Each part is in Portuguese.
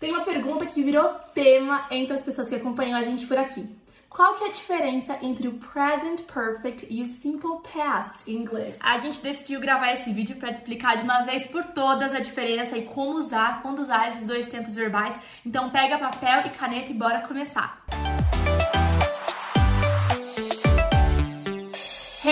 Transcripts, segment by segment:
Tem uma pergunta que virou tema entre as pessoas que acompanham a gente por aqui. Qual que é a diferença entre o present perfect e o simple past em inglês? A gente decidiu gravar esse vídeo para explicar de uma vez por todas a diferença e como usar, quando usar esses dois tempos verbais. Então pega papel e caneta e bora começar.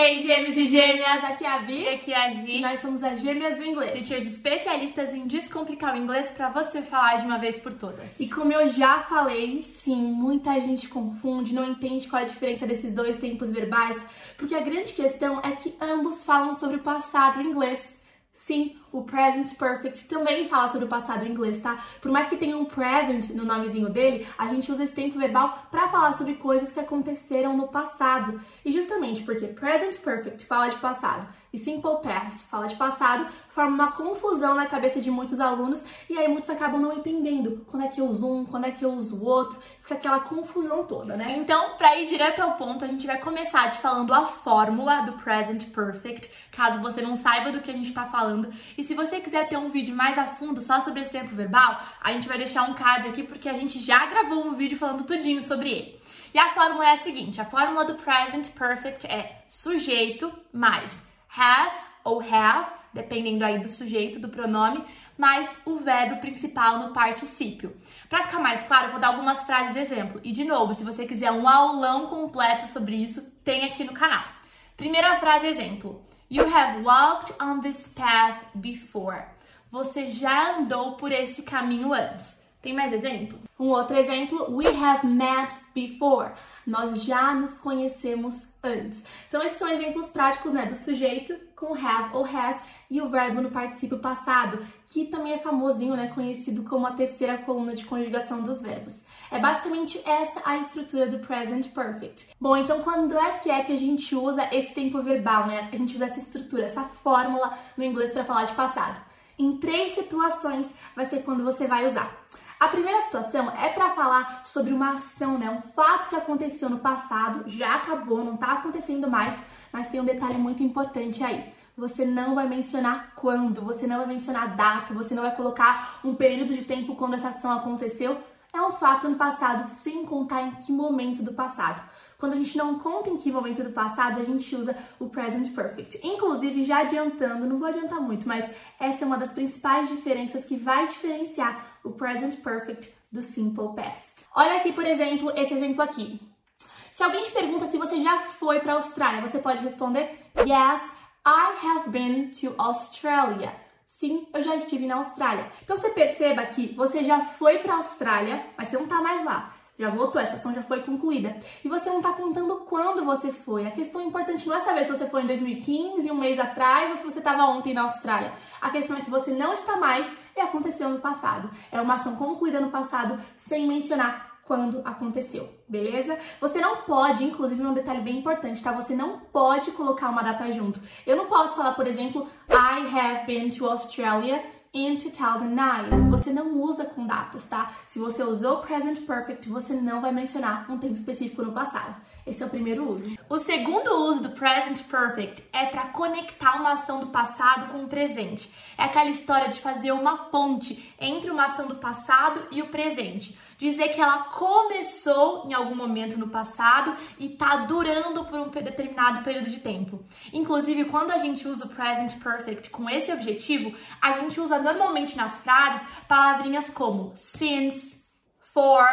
Hey, gêmeos e gêmeas! Aqui é a Vi. E aqui é a Gi. E nós somos as Gêmeas do Inglês. Teachers especialistas em descomplicar o inglês para você falar de uma vez por todas. E como eu já falei, sim, muita gente confunde, não entende qual é a diferença desses dois tempos verbais, porque a grande questão é que ambos falam sobre o passado em inglês. Sim, o present perfect também fala sobre o passado em inglês, tá? Por mais que tenha um present no nomezinho dele, a gente usa esse tempo verbal para falar sobre coisas que aconteceram no passado. E justamente porque present perfect fala de passado e simple past fala de passado, forma uma confusão na cabeça de muitos alunos e aí muitos acabam não entendendo quando é que eu uso um, quando é que eu uso o outro, fica aquela confusão toda, né? Então, para ir direto ao ponto, a gente vai começar te falando a fórmula do present perfect, caso você não saiba do que a gente tá falando. E se você quiser ter um vídeo mais a fundo só sobre esse tempo verbal, a gente vai deixar um card aqui porque a gente já gravou um vídeo falando tudinho sobre ele. E a fórmula é a seguinte: a fórmula do present perfect é sujeito mais has ou have, dependendo aí do sujeito, do pronome, mais o verbo principal no particípio. Para ficar mais claro, eu vou dar algumas frases de exemplo. E de novo, se você quiser um aulão completo sobre isso, tem aqui no canal. Primeira frase exemplo. You have walked on this path before. Você já andou por esse caminho antes. Tem mais exemplo? Um outro exemplo, we have met before. Nós já nos conhecemos antes. Então, esses são exemplos práticos né, do sujeito com have ou has e o verbo no particípio passado, que também é famosinho, né, conhecido como a terceira coluna de conjugação dos verbos. É basicamente essa a estrutura do present perfect. Bom, então quando é que é que a gente usa esse tempo verbal, né? A gente usa essa estrutura, essa fórmula no inglês para falar de passado. Em três situações vai ser quando você vai usar. A primeira situação é para falar sobre uma ação, né? Um fato que aconteceu no passado, já acabou, não tá acontecendo mais, mas tem um detalhe muito importante aí. Você não vai mencionar quando, você não vai mencionar data, você não vai colocar um período de tempo quando essa ação aconteceu. É um fato no passado, sem contar em que momento do passado. Quando a gente não conta em que momento do passado, a gente usa o present perfect. Inclusive, já adiantando, não vou adiantar muito, mas essa é uma das principais diferenças que vai diferenciar o present perfect do simple past. Olha aqui, por exemplo, esse exemplo aqui. Se alguém te pergunta se você já foi para a Austrália, você pode responder: Yes, I have been to Australia. Sim, eu já estive na Austrália. Então você perceba que você já foi para a Austrália, mas você não está mais lá já voltou, essa ação já foi concluída. E você não está contando quando você foi. A questão importante não é saber se você foi em 2015, um mês atrás, ou se você estava ontem na Austrália. A questão é que você não está mais e aconteceu no passado. É uma ação concluída no passado sem mencionar quando aconteceu, beleza? Você não pode, inclusive, um detalhe bem importante, tá? Você não pode colocar uma data junto. Eu não posso falar, por exemplo, I have been to Australia in 2009. Você não usa com datas, tá? Se você usou present perfect, você não vai mencionar um tempo específico no passado. Esse é o primeiro uso. O segundo uso do present perfect é para conectar uma ação do passado com o presente. É aquela história de fazer uma ponte entre uma ação do passado e o presente. Dizer que ela começou em algum momento no passado e está durando por um determinado período de tempo. Inclusive, quando a gente usa o present perfect com esse objetivo, a gente usa normalmente nas frases palavrinhas como since, for,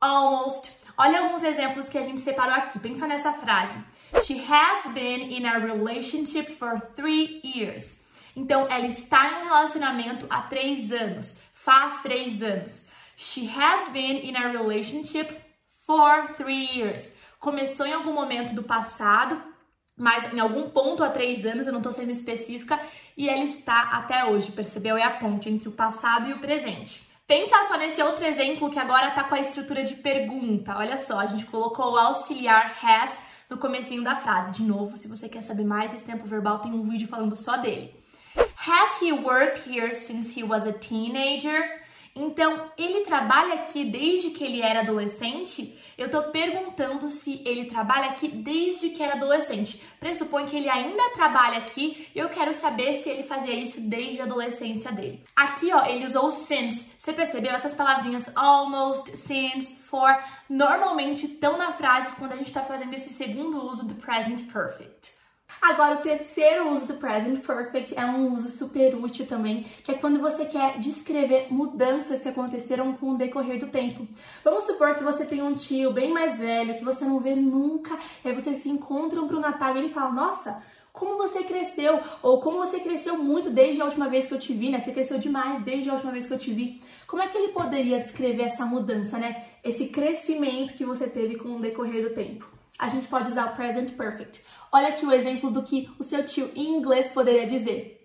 almost Olha alguns exemplos que a gente separou aqui. Pensa nessa frase. She has been in a relationship for three years. Então, ela está em um relacionamento há três anos. Faz três anos. She has been in a relationship for three years. Começou em algum momento do passado, mas em algum ponto há três anos, eu não estou sendo específica, e ela está até hoje, percebeu? É a ponte entre o passado e o presente. Pensa só nesse outro exemplo que agora tá com a estrutura de pergunta. Olha só, a gente colocou o auxiliar has no comecinho da frase. De novo, se você quer saber mais esse tempo verbal, tem um vídeo falando só dele. Has he worked here since he was a teenager? Então, ele trabalha aqui desde que ele era adolescente? Eu tô perguntando se ele trabalha aqui desde que era adolescente. Pressupõe que ele ainda trabalha aqui e eu quero saber se ele fazia isso desde a adolescência dele. Aqui, ó, ele usou since Você percebeu? Essas palavrinhas almost, since, for, normalmente estão na frase quando a gente está fazendo esse segundo uso do present perfect. Agora, o terceiro uso do present perfect é um uso super útil também, que é quando você quer descrever mudanças que aconteceram com o decorrer do tempo. Vamos supor que você tem um tio bem mais velho que você não vê nunca, e aí vocês se encontram pro Natal e ele fala: Nossa, como você cresceu, ou como você cresceu muito desde a última vez que eu te vi, né? Você cresceu demais desde a última vez que eu te vi. Como é que ele poderia descrever essa mudança, né? Esse crescimento que você teve com o decorrer do tempo? A gente pode usar o present perfect. Olha aqui o exemplo do que o seu tio em inglês poderia dizer.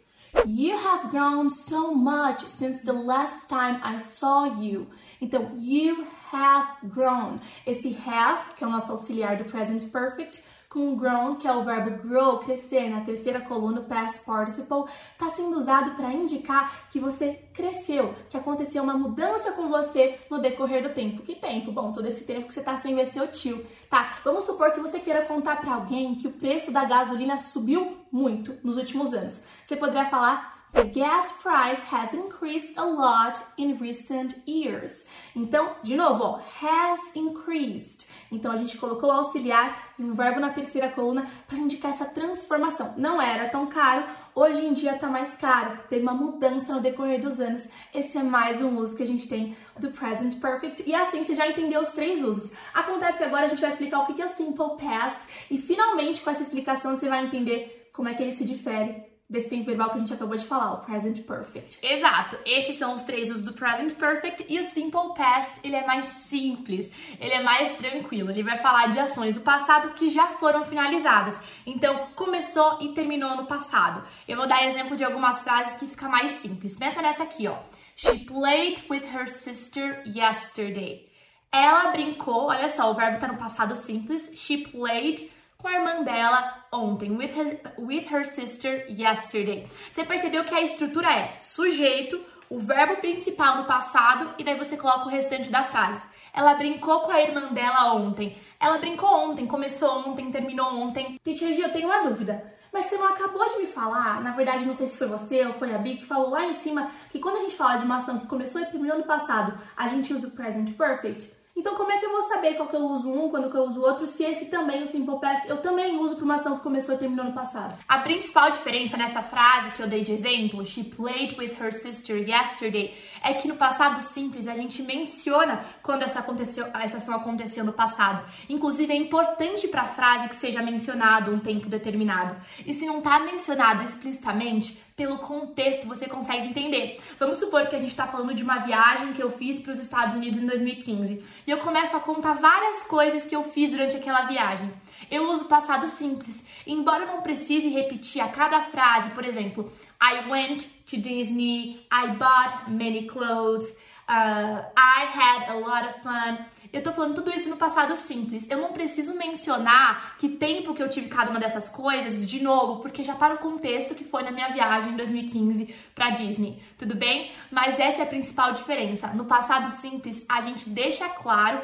You have grown so much since the last time I saw you. Então, you have grown. Esse have, que é o nosso auxiliar do present perfect, com grown, que é o verbo grow, crescer, na terceira coluna, past participle, está sendo usado para indicar que você cresceu, que aconteceu uma mudança com você no decorrer do tempo. Que tempo? Bom, todo esse tempo que você está sem ver seu tio, tá? Vamos supor que você queira contar para alguém que o preço da gasolina subiu muito nos últimos anos. Você poderia falar The gas price has increased a lot in recent years. Então, de novo, ó, has increased. Então, a gente colocou o auxiliar e um verbo na terceira coluna para indicar essa transformação. Não era tão caro, hoje em dia está mais caro. Teve uma mudança no decorrer dos anos. Esse é mais um uso que a gente tem do present perfect. E assim você já entendeu os três usos. Acontece que agora a gente vai explicar o que é o simple past e finalmente com essa explicação você vai entender como é que ele se difere desse tempo verbal que a gente acabou de falar, o present perfect. Exato. Esses são os três usos do present perfect e o simple past, ele é mais simples, ele é mais tranquilo. Ele vai falar de ações do passado que já foram finalizadas. Então, começou e terminou no passado. Eu vou dar exemplo de algumas frases que fica mais simples. Pensa nessa aqui, ó. She played with her sister yesterday. Ela brincou, olha só, o verbo tá no passado simples. She played com a irmã dela ontem, with her, with her sister yesterday. Você percebeu que a estrutura é sujeito, o verbo principal no passado e daí você coloca o restante da frase. Ela brincou com a irmã dela ontem. Ela brincou ontem, começou ontem, terminou ontem. Teacher eu tenho uma dúvida. Mas você não acabou de me falar, na verdade não sei se foi você ou foi a Bi que falou lá em cima que quando a gente fala de uma ação que começou e terminou no passado, a gente usa o present perfect? Então, como é que eu vou saber qual que eu uso um, quando que eu uso outro, se esse também, o Simple Past, eu também uso para uma ação que começou e terminou no passado? A principal diferença nessa frase que eu dei de exemplo, she played with her sister yesterday, é que no passado simples a gente menciona quando essa, aconteceu, essa ação aconteceu no passado. Inclusive, é importante para a frase que seja mencionado um tempo determinado. E se não está mencionado explicitamente, pelo contexto você consegue entender. Vamos supor que a gente está falando de uma viagem que eu fiz para os Estados Unidos em 2015 e eu começo a contar várias coisas que eu fiz durante aquela viagem. Eu uso passado simples, embora eu não precise repetir a cada frase, por exemplo, I went to Disney, I bought many clothes, uh, I had a lot of fun. Eu tô falando tudo isso no passado simples. Eu não preciso mencionar que tempo que eu tive cada uma dessas coisas de novo, porque já tá no contexto que foi na minha viagem em 2015 para Disney. Tudo bem? Mas essa é a principal diferença. No passado simples, a gente deixa claro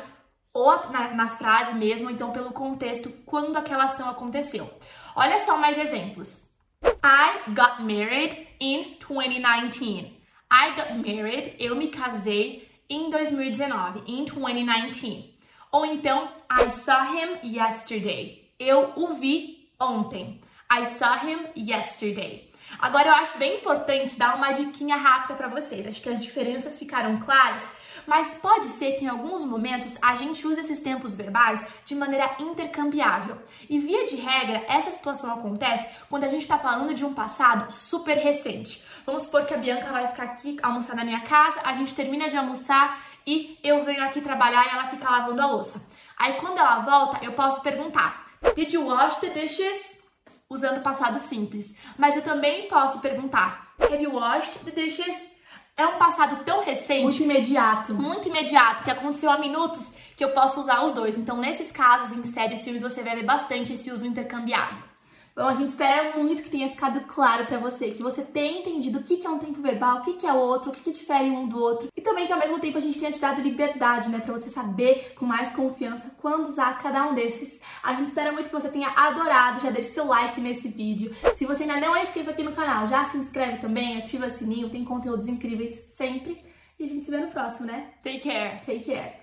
ou na, na frase mesmo, então pelo contexto, quando aquela ação aconteceu. Olha só mais exemplos. I got married in 2019. I got married, eu me casei em 2019, in 2019. Ou então, I saw him yesterday. Eu o vi ontem. I saw him yesterday. Agora eu acho bem importante dar uma diquinha rápida para vocês. Acho que as diferenças ficaram claras mas pode ser que em alguns momentos a gente use esses tempos verbais de maneira intercambiável. E via de regra, essa situação acontece quando a gente está falando de um passado super recente. Vamos supor que a Bianca vai ficar aqui almoçar na minha casa, a gente termina de almoçar e eu venho aqui trabalhar e ela fica lavando a louça. Aí quando ela volta, eu posso perguntar: Did you wash the dishes? Usando passado simples. Mas eu também posso perguntar: Have you washed the dishes? É um passado tão recente. Muito imediato. Muito imediato, que aconteceu há minutos, que eu posso usar os dois. Então, nesses casos, em séries e filmes, você vai ver bastante esse uso intercambiável. Bom, a gente espera muito que tenha ficado claro para você, que você tenha entendido o que é um tempo verbal, o que é o outro, o que difere um do outro, e também que ao mesmo tempo a gente tenha te dado liberdade, né, para você saber com mais confiança quando usar cada um desses. A gente espera muito que você tenha adorado, já deixe seu like nesse vídeo. Se você ainda não é inscrito aqui no canal, já se inscreve também, ativa o sininho, tem conteúdos incríveis sempre. E a gente se vê no próximo, né? Take care. Take care.